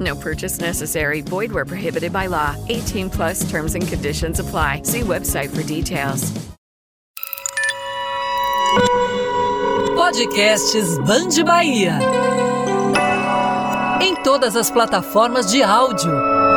No purchase necessary. Void where prohibited by law. 18 plus terms and conditions apply. See website for details. Podcasts Band Bahia. Em todas as plataformas de áudio.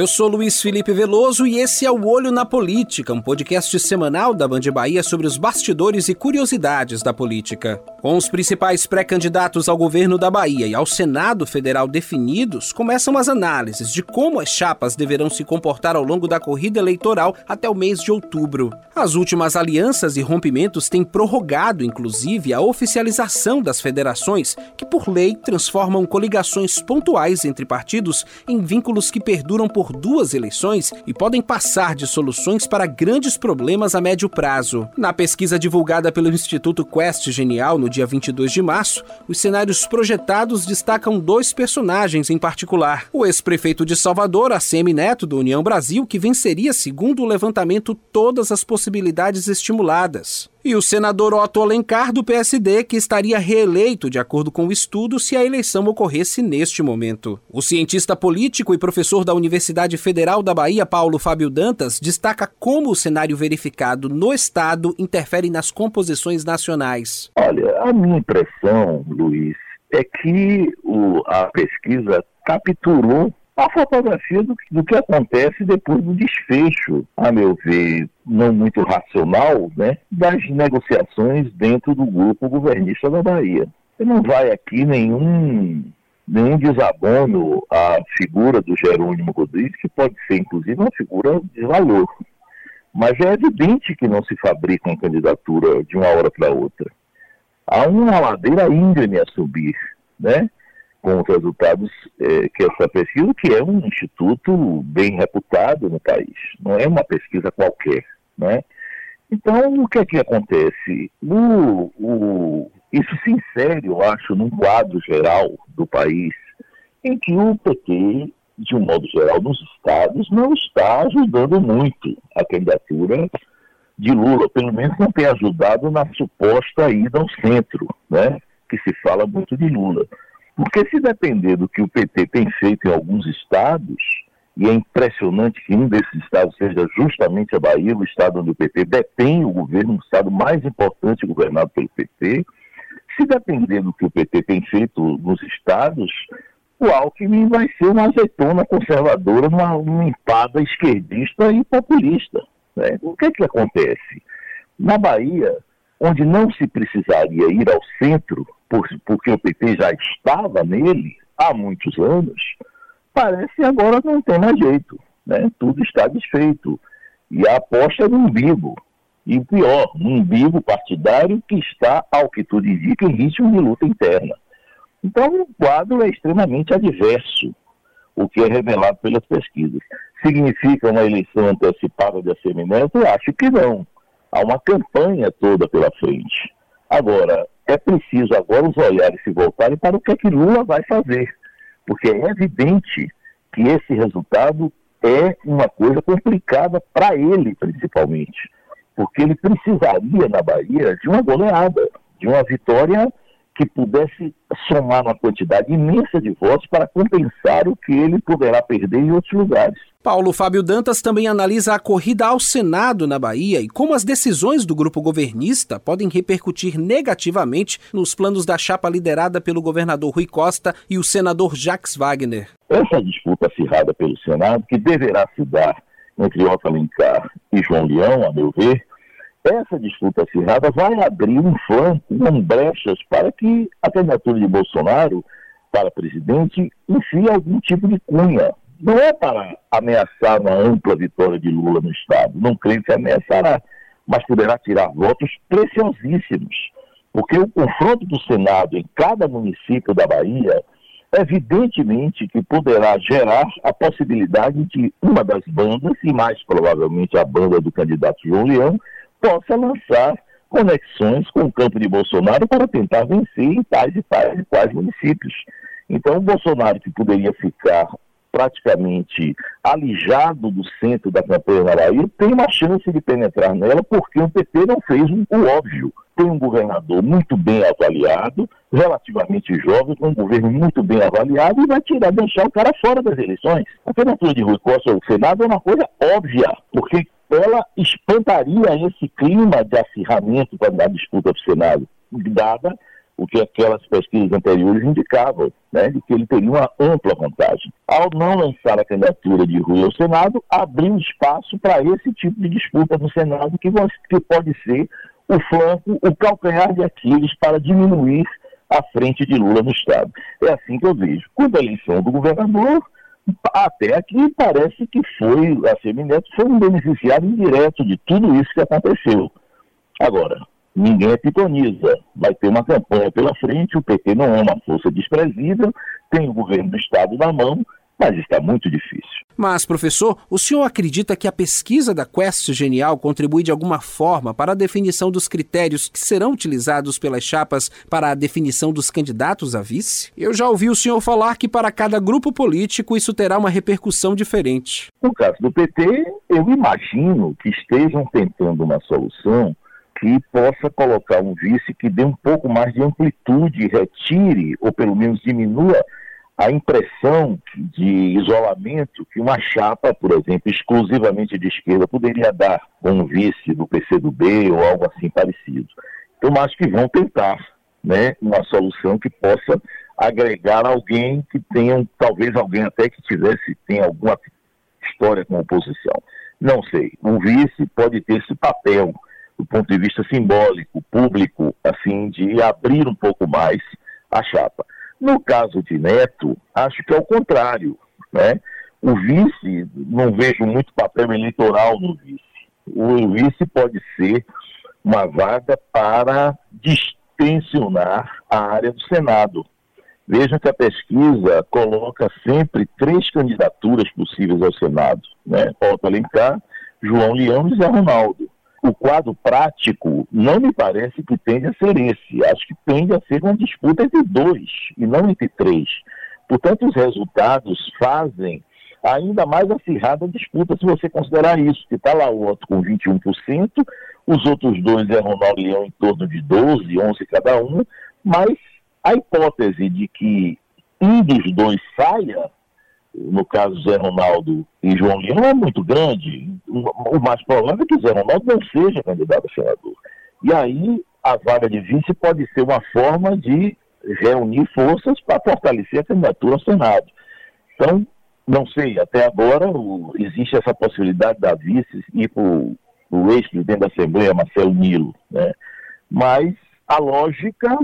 Eu sou Luiz Felipe Veloso e esse é o Olho na Política, um podcast semanal da Band Bahia sobre os bastidores e curiosidades da política. Com os principais pré-candidatos ao governo da Bahia e ao Senado Federal definidos, começam as análises de como as chapas deverão se comportar ao longo da corrida eleitoral até o mês de outubro. As últimas alianças e rompimentos têm prorrogado, inclusive, a oficialização das federações, que por lei transformam coligações pontuais entre partidos em vínculos que perduram por duas eleições e podem passar de soluções para grandes problemas a médio prazo. Na pesquisa divulgada pelo Instituto Quest Genial no dia 22 de março, os cenários projetados destacam dois personagens em particular. O ex-prefeito de Salvador, ACM Neto, do União Brasil, que venceria, segundo o levantamento, todas as possibilidades estimuladas. E o senador Otto Alencar, do PSD, que estaria reeleito de acordo com o estudo se a eleição ocorresse neste momento. O cientista político e professor da Universidade Federal da Bahia, Paulo Fábio Dantas, destaca como o cenário verificado no Estado interfere nas composições nacionais. Olha, a minha impressão, Luiz, é que o, a pesquisa capturou a fotografia do, do, que acontece depois do desfecho, a meu ver, não muito racional, né, das negociações dentro do grupo governista da Bahia. E não vai aqui nenhum, nenhum desabono à figura do Jerônimo Rodrigues, que pode ser, inclusive, uma figura de valor. Mas é evidente que não se fabrica uma candidatura de uma hora para outra. Há uma ladeira íngreme a subir, né? Com os resultados é, que essa pesquisa, que é um instituto bem reputado no país, não é uma pesquisa qualquer, né? Então, o que é que acontece? O, o, isso se insere, eu acho, num quadro geral do país, em que o PT, de um modo geral, nos estados, não está ajudando muito a candidatura de Lula, pelo menos não tem ajudado na suposta ida ao centro, né? Que se fala muito de Lula. Porque se depender do que o PT tem feito em alguns estados, e é impressionante que um desses estados seja justamente a Bahia, o estado onde o PT detém o governo, o estado mais importante governado pelo PT, se depender do que o PT tem feito nos estados, o Alckmin vai ser uma azeitona conservadora, uma, uma empada esquerdista e populista. Né? O que é que acontece? Na Bahia, onde não se precisaria ir ao centro, porque o PT já estava nele há muitos anos, parece agora não tem mais jeito. Né? Tudo está desfeito. E a aposta é no umbigo. E pior, um umbigo partidário que está, ao que tudo indica, em ritmo de luta interna. Então, o quadro é extremamente adverso, o que é revelado pelas pesquisas. Significa uma eleição antecipada de Neto? Eu acho que não. Há uma campanha toda pela frente. Agora, é preciso agora os olhares se voltarem para o que é que Lula vai fazer. Porque é evidente que esse resultado é uma coisa complicada para ele, principalmente. Porque ele precisaria, na Bahia, de uma goleada, de uma vitória que pudesse somar uma quantidade imensa de votos para compensar o que ele poderá perder em outros lugares. Paulo Fábio Dantas também analisa a corrida ao Senado na Bahia e como as decisões do grupo governista podem repercutir negativamente nos planos da chapa liderada pelo governador Rui Costa e o senador Jacques Wagner. Essa disputa acirrada pelo Senado, que deverá se dar entre Otto Alencar e João Leão, a meu ver, essa disputa acirrada vai abrir um flanco, com brechas para que a candidatura de Bolsonaro para presidente enfie algum tipo de cunha não é para ameaçar uma ampla vitória de Lula no Estado. Não creio que ameaçará, mas poderá tirar votos preciosíssimos. Porque o confronto do Senado em cada município da Bahia, evidentemente que poderá gerar a possibilidade de uma das bandas, e mais provavelmente a banda do candidato João Leão, possa lançar conexões com o campo de Bolsonaro para tentar vencer em tais e tais e quais municípios. Então, o Bolsonaro, que poderia ficar praticamente alijado do centro da campanha na Bahia, tem uma chance de penetrar nela porque o PT não fez o óbvio. Tem um governador muito bem avaliado, relativamente jovem, com um governo muito bem avaliado e vai tirar, deixar o cara fora das eleições. A candidatura de Rui Costa ao Senado é uma coisa óbvia, porque ela espantaria esse clima de acirramento para a disputa do Senado, dada o que aquelas pesquisas anteriores indicavam, né, de que ele teria uma ampla vantagem. Ao não lançar a candidatura de Rui ao Senado, abriu espaço para esse tipo de disputa no Senado, que, que pode ser o flanco, o calcanhar de Aquiles para diminuir a frente de Lula no Estado. É assim que eu vejo. Quando a eleição do governador, até aqui parece que foi, a Semineto foi um beneficiário indireto de tudo isso que aconteceu. Agora, ninguém é pitoniza. Vai ter uma campanha pela frente, o PT não é uma força desprezível, tem o governo do Estado na mão, mas está muito difícil. Mas, professor, o senhor acredita que a pesquisa da Quest Genial contribui de alguma forma para a definição dos critérios que serão utilizados pelas chapas para a definição dos candidatos a vice? Eu já ouvi o senhor falar que para cada grupo político isso terá uma repercussão diferente. No caso do PT, eu imagino que estejam tentando uma solução que possa colocar um vice que dê um pouco mais de amplitude, retire ou pelo menos diminua a impressão de isolamento que uma chapa, por exemplo, exclusivamente de esquerda poderia dar com um vice do PCdoB ou algo assim parecido. Então, acho que vão tentar né, uma solução que possa agregar alguém que tenha, talvez alguém até que tivesse, tenha alguma história com oposição. Não sei. Um vice pode ter esse papel do ponto de vista simbólico, público, assim, de abrir um pouco mais a chapa. No caso de Neto, acho que é o contrário, né? O vice, não vejo muito papel eleitoral no vice. O vice pode ser uma vaga para distensionar a área do Senado. Vejam que a pesquisa coloca sempre três candidaturas possíveis ao Senado, né? Otto Alencar, João Leão e Zé Ronaldo o quadro prático não me parece que tende a ser esse. Acho que tende a ser uma disputa entre dois e não entre três. Portanto, os resultados fazem ainda mais acirrada a disputa se você considerar isso, que está lá o outro com 21%, os outros dois é Ronaldo Leão em torno de 12, 11 cada um, mas a hipótese de que um dos dois saia no caso Zé Ronaldo e João Leão, é muito grande. O mais provável é que Zé Ronaldo não seja candidato a senador. E aí a vaga de vice pode ser uma forma de reunir forças para fortalecer a candidatura ao Senado. Então, não sei, até agora o, existe essa possibilidade da vice ir para o ex-presidente da Assembleia, Marcelo Nilo, né? Mas a lógica,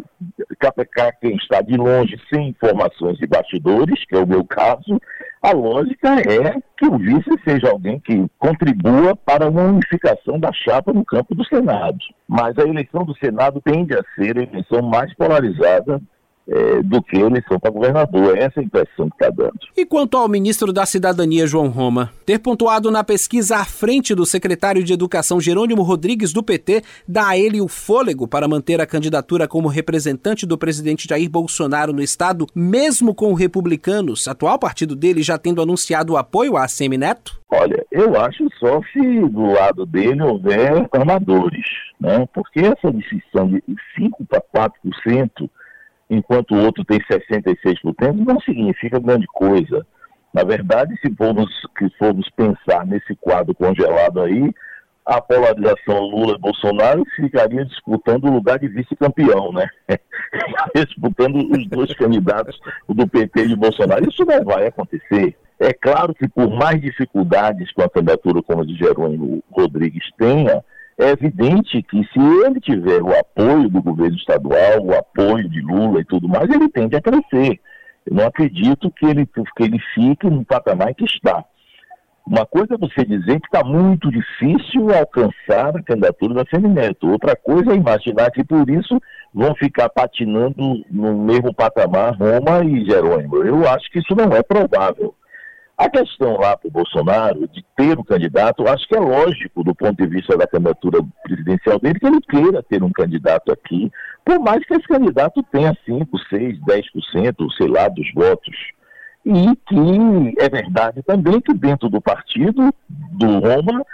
KPK quem está de longe sem informações de bastidores, que é o meu caso, a lógica é que o vice seja alguém que contribua para uma unificação da chapa no campo do Senado. Mas a eleição do Senado tende a ser a eleição mais polarizada é, do que a eleição para governador. Essa é a impressão que está dando. E quanto ao ministro da Cidadania, João Roma, ter pontuado na pesquisa à frente do secretário de Educação Jerônimo Rodrigues do PT, dá a ele o fôlego para manter a candidatura como representante do presidente Jair Bolsonaro no estado, mesmo com republicanos, atual partido dele já tendo anunciado o apoio a Semineto? Olha, eu acho só se do lado dele houver armadores, né? Porque essa decisão de 5 para 4% enquanto o outro tem 66%, não significa grande coisa. Na verdade, se formos, se formos pensar nesse quadro congelado aí, a polarização Lula-Bolsonaro ficaria disputando o lugar de vice-campeão, né? disputando os dois candidatos do PT e de Bolsonaro. Isso não vai acontecer. É claro que por mais dificuldades com a candidatura como a de Jerônimo Rodrigues tenha, é evidente que se ele tiver o apoio do governo estadual, o apoio de Lula e tudo mais, ele tende a crescer. Eu não acredito que ele, que ele fique no patamar que está. Uma coisa é você dizer que está muito difícil alcançar a candidatura da Semineto. Outra coisa é imaginar que por isso vão ficar patinando no mesmo patamar Roma e Jerônimo. Eu acho que isso não é provável. A questão lá para o Bolsonaro de ter um candidato, acho que é lógico do ponto de vista da candidatura presidencial dele que ele queira ter um candidato aqui, por mais que esse candidato tenha 5, 6, 10%, sei lá, dos votos. E que é verdade também que dentro do partido do Roma,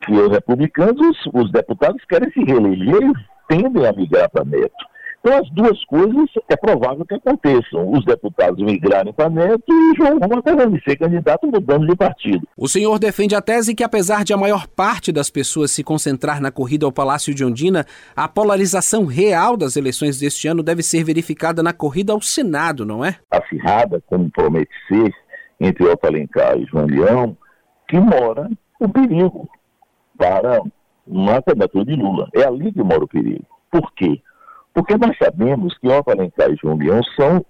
que os republicanos, os deputados querem se reeleger e tendem a migrar para Neto. Então, as duas coisas é provável que aconteçam. Os deputados migrarem para Neto e João Roma permanecer candidato mudando de partido. O senhor defende a tese que, apesar de a maior parte das pessoas se concentrar na corrida ao Palácio de Ondina, a polarização real das eleições deste ano deve ser verificada na corrida ao Senado, não é? Acirrada, como promete ser, entre Otto Alencar e João Leão, que mora o perigo para uma candidatura de Lula. É ali que mora o perigo. Por quê? Porque nós sabemos que Otto Alencar e João Leão são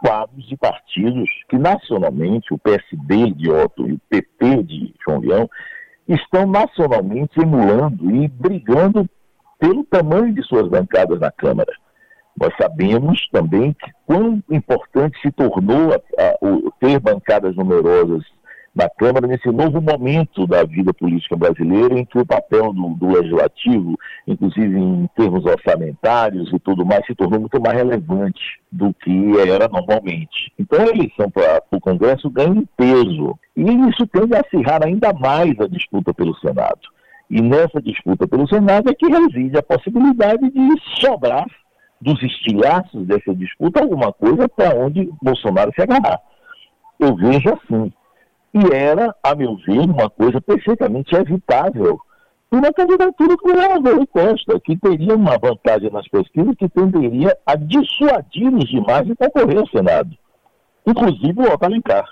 quadros de partidos que nacionalmente, o PSD de Otto e o PP de João Leão, estão nacionalmente emulando e brigando pelo tamanho de suas bancadas na Câmara. Nós sabemos também que quão importante se tornou a, a, o, ter bancadas numerosas na Câmara nesse novo momento da vida política brasileira, em que o papel do, do, legislativo, inclusive em termos orçamentários e tudo mais, se tornou muito mais relevante do que era normalmente. Então a eleição para o Congresso ganha peso. E isso tende a acirrar ainda mais a disputa pelo Senado. E nessa disputa pelo Senado é que reside a possibilidade de sobrar dos estilhaços dessa disputa alguma coisa para onde Bolsonaro se agarrar. Eu vejo assim e era, a meu ver, uma coisa perfeitamente evitável uma candidatura do governador Costa, que teria uma vantagem nas pesquisas que tenderia a dissuadir-nos demais de concorrer ao Senado. Inclusive o Otto Alencar,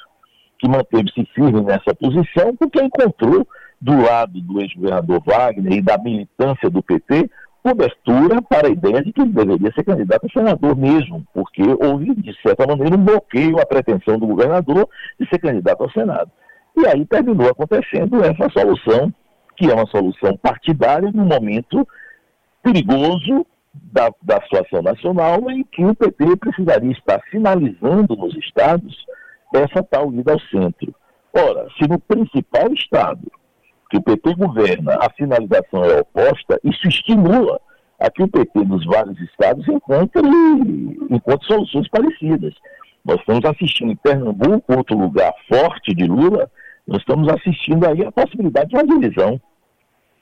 que manteve-se firme nessa posição porque encontrou do lado do ex-governador Wagner e da militância do PT cobertura para a ideia de que ele deveria ser candidato a senador mesmo, porque houve, de certa maneira, um bloqueio à pretensão do governador de ser candidato ao Senado. E aí terminou acontecendo essa solução, que é uma solução partidária, num momento perigoso da, da situação nacional, em que o PT precisaria estar sinalizando nos estados essa tal ida ao centro. Ora, se no principal estado que o PT governa, a sinalização é oposta, isso estimula a que o PT nos vários estados encontre, encontre soluções parecidas. Nós estamos assistindo em Pernambuco, outro lugar forte de Lula, nós estamos assistindo aí a possibilidade de uma divisão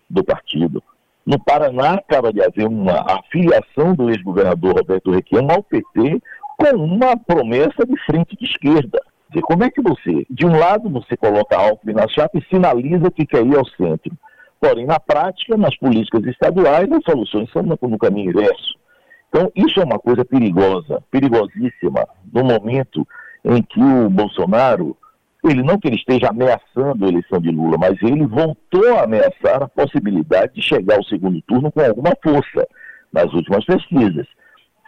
do partido. No Paraná, acaba de haver uma afiliação do ex-governador Roberto Requião ao PT com uma promessa de frente de esquerda como é que você, de um lado, você coloca Alckmin na chapa e sinaliza que quer ir ao centro. Porém, na prática, nas políticas estaduais, as soluções são no caminho inverso. Então, isso é uma coisa perigosa, perigosíssima, no momento em que o Bolsonaro, ele não que ele esteja ameaçando a eleição de Lula, mas ele voltou a ameaçar a possibilidade de chegar ao segundo turno com alguma força nas últimas pesquisas.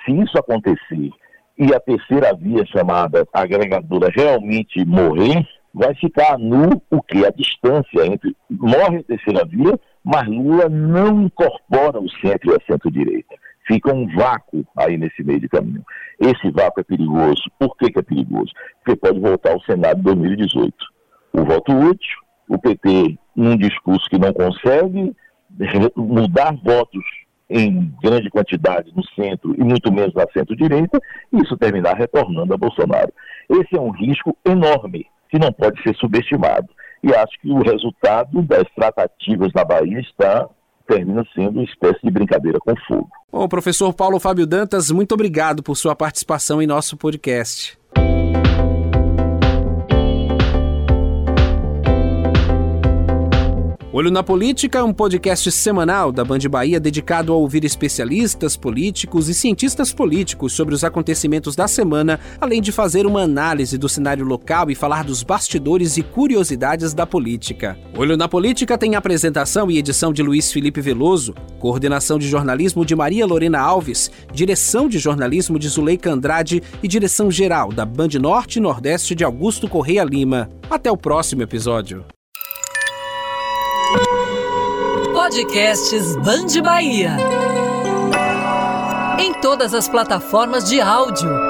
Se isso acontecer e a terceira via chamada agregadora realmente morrer, vai ficar nu o que? A distância entre morre a terceira via, mas Lula não incorpora o centro e a centro-direita. Fica um vácuo aí nesse meio de caminho. Esse vácuo é perigoso. Por que, que é perigoso? Porque pode voltar ao Senado de 2018. O voto útil, o PT, num discurso que não consegue mudar votos em grande quantidade no centro e muito menos na centro-direita, isso terminar retornando a Bolsonaro. Esse é um risco enorme que não pode ser subestimado. E acho que o resultado das tratativas na Bahia está termina sendo uma espécie de brincadeira com fogo. Bom, professor Paulo Fábio Dantas, muito obrigado por sua participação em nosso podcast. Olho na Política é um podcast semanal da Band Bahia dedicado a ouvir especialistas políticos e cientistas políticos sobre os acontecimentos da semana, além de fazer uma análise do cenário local e falar dos bastidores e curiosidades da política. Olho na Política tem apresentação e edição de Luiz Felipe Veloso, coordenação de jornalismo de Maria Lorena Alves, direção de jornalismo de Zuleika Andrade e direção geral da Band Norte e Nordeste de Augusto Correia Lima. Até o próximo episódio. Podcasts Band Bahia. Em todas as plataformas de áudio.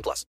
18 plus.